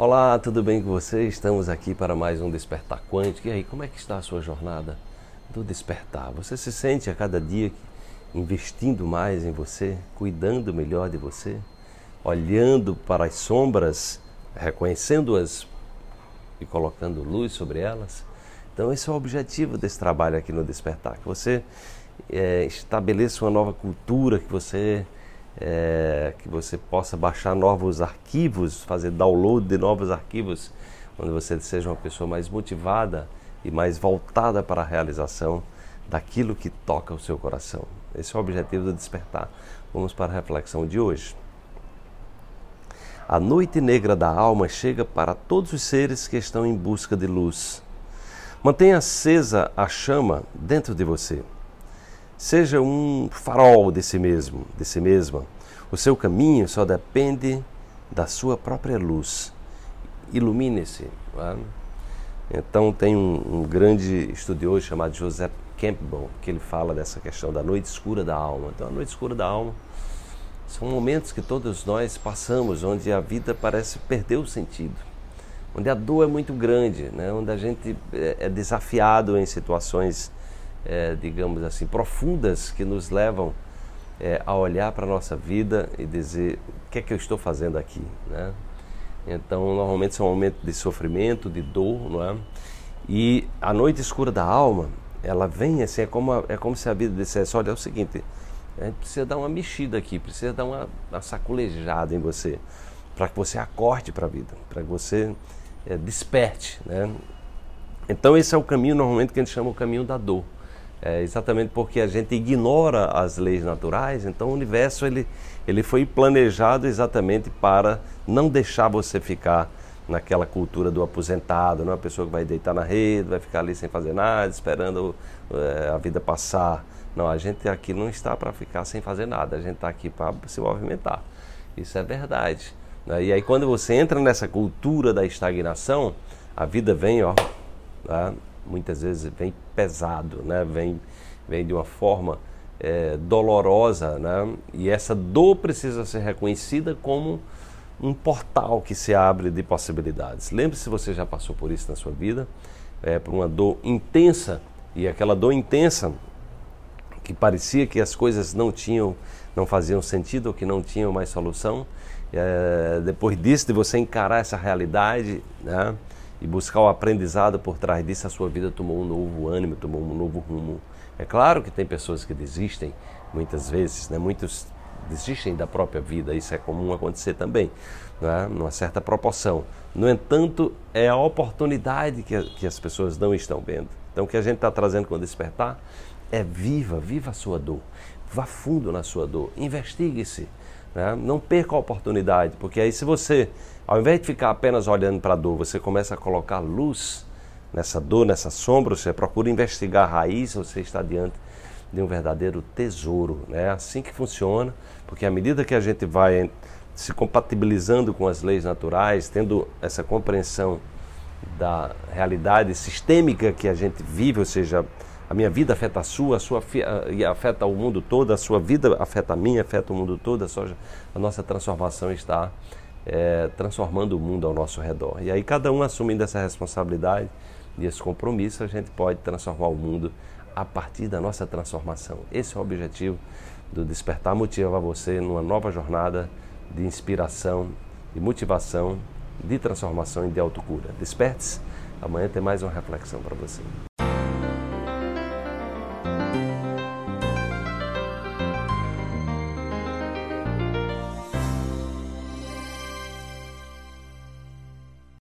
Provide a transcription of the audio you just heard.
Olá, tudo bem com você? Estamos aqui para mais um Despertar Quântico. E aí, como é que está a sua jornada do despertar? Você se sente a cada dia investindo mais em você, cuidando melhor de você, olhando para as sombras, reconhecendo-as e colocando luz sobre elas? Então, esse é o objetivo desse trabalho aqui no Despertar, que você é, estabeleça uma nova cultura, que você é, que você possa baixar novos arquivos, fazer download de novos arquivos, onde você seja uma pessoa mais motivada e mais voltada para a realização daquilo que toca o seu coração. Esse é o objetivo do despertar. Vamos para a reflexão de hoje. A noite negra da alma chega para todos os seres que estão em busca de luz. Mantenha acesa a chama dentro de você. Seja um farol de si mesmo, de si mesma. O seu caminho só depende da sua própria luz. Ilumine-se. É? Então tem um, um, grande estudioso chamado Joseph Campbell que ele fala dessa questão da noite escura da alma. Então a noite escura da alma são momentos que todos nós passamos onde a vida parece perder o sentido, onde a dor é muito grande, né? onde a gente é, é desafiado em situações é, digamos assim, profundas que nos levam é, a olhar para a nossa vida e dizer o que é que eu estou fazendo aqui, né? Então, normalmente são momentos de sofrimento, de dor, não é? E a noite escura da alma, ela vem assim, é como, a, é como se a vida dissesse, olha, é o seguinte, a gente precisa dar uma mexida aqui, precisa dar uma, uma em você, para que você acorde para a vida, para que você é, desperte, né? Então esse é o caminho normalmente que a gente chama o caminho da dor. É exatamente porque a gente ignora as leis naturais, então o universo ele, ele foi planejado exatamente para não deixar você ficar naquela cultura do aposentado, não é pessoa que vai deitar na rede, vai ficar ali sem fazer nada, esperando é, a vida passar. Não, a gente aqui não está para ficar sem fazer nada, a gente está aqui para se movimentar. Isso é verdade. Né? E aí quando você entra nessa cultura da estagnação, a vida vem, ó, tá? Muitas vezes vem pesado, né? vem, vem de uma forma é, dolorosa, né? e essa dor precisa ser reconhecida como um portal que se abre de possibilidades. Lembre-se se você já passou por isso na sua vida, é, por uma dor intensa, e aquela dor intensa que parecia que as coisas não tinham, não faziam sentido ou que não tinham mais solução. É, depois disso, de você encarar essa realidade, né? E buscar o aprendizado por trás disso, a sua vida tomou um novo ânimo, tomou um novo rumo. É claro que tem pessoas que desistem, muitas vezes, né? muitos desistem da própria vida, isso é comum acontecer também, né? numa certa proporção. No entanto, é a oportunidade que, que as pessoas não estão vendo. Então, o que a gente está trazendo com o despertar é viva, viva a sua dor, vá fundo na sua dor, investigue-se, né? Não perca a oportunidade, porque aí se você, ao invés de ficar apenas olhando para a dor, você começa a colocar luz nessa dor, nessa sombra, você procura investigar a raiz, você está diante de um verdadeiro tesouro. Né? É assim que funciona, porque à medida que a gente vai se compatibilizando com as leis naturais, tendo essa compreensão da realidade sistêmica que a gente vive, ou seja, a minha vida afeta a sua, a sua e afeta o mundo todo, a sua vida afeta a minha, afeta o mundo todo, a, sua, a nossa transformação está é, transformando o mundo ao nosso redor. E aí, cada um assumindo essa responsabilidade e esse compromisso, a gente pode transformar o mundo a partir da nossa transformação. Esse é o objetivo do Despertar Motiva você numa nova jornada de inspiração, de motivação, de transformação e de autocura. Desperte-se, amanhã tem mais uma reflexão para você.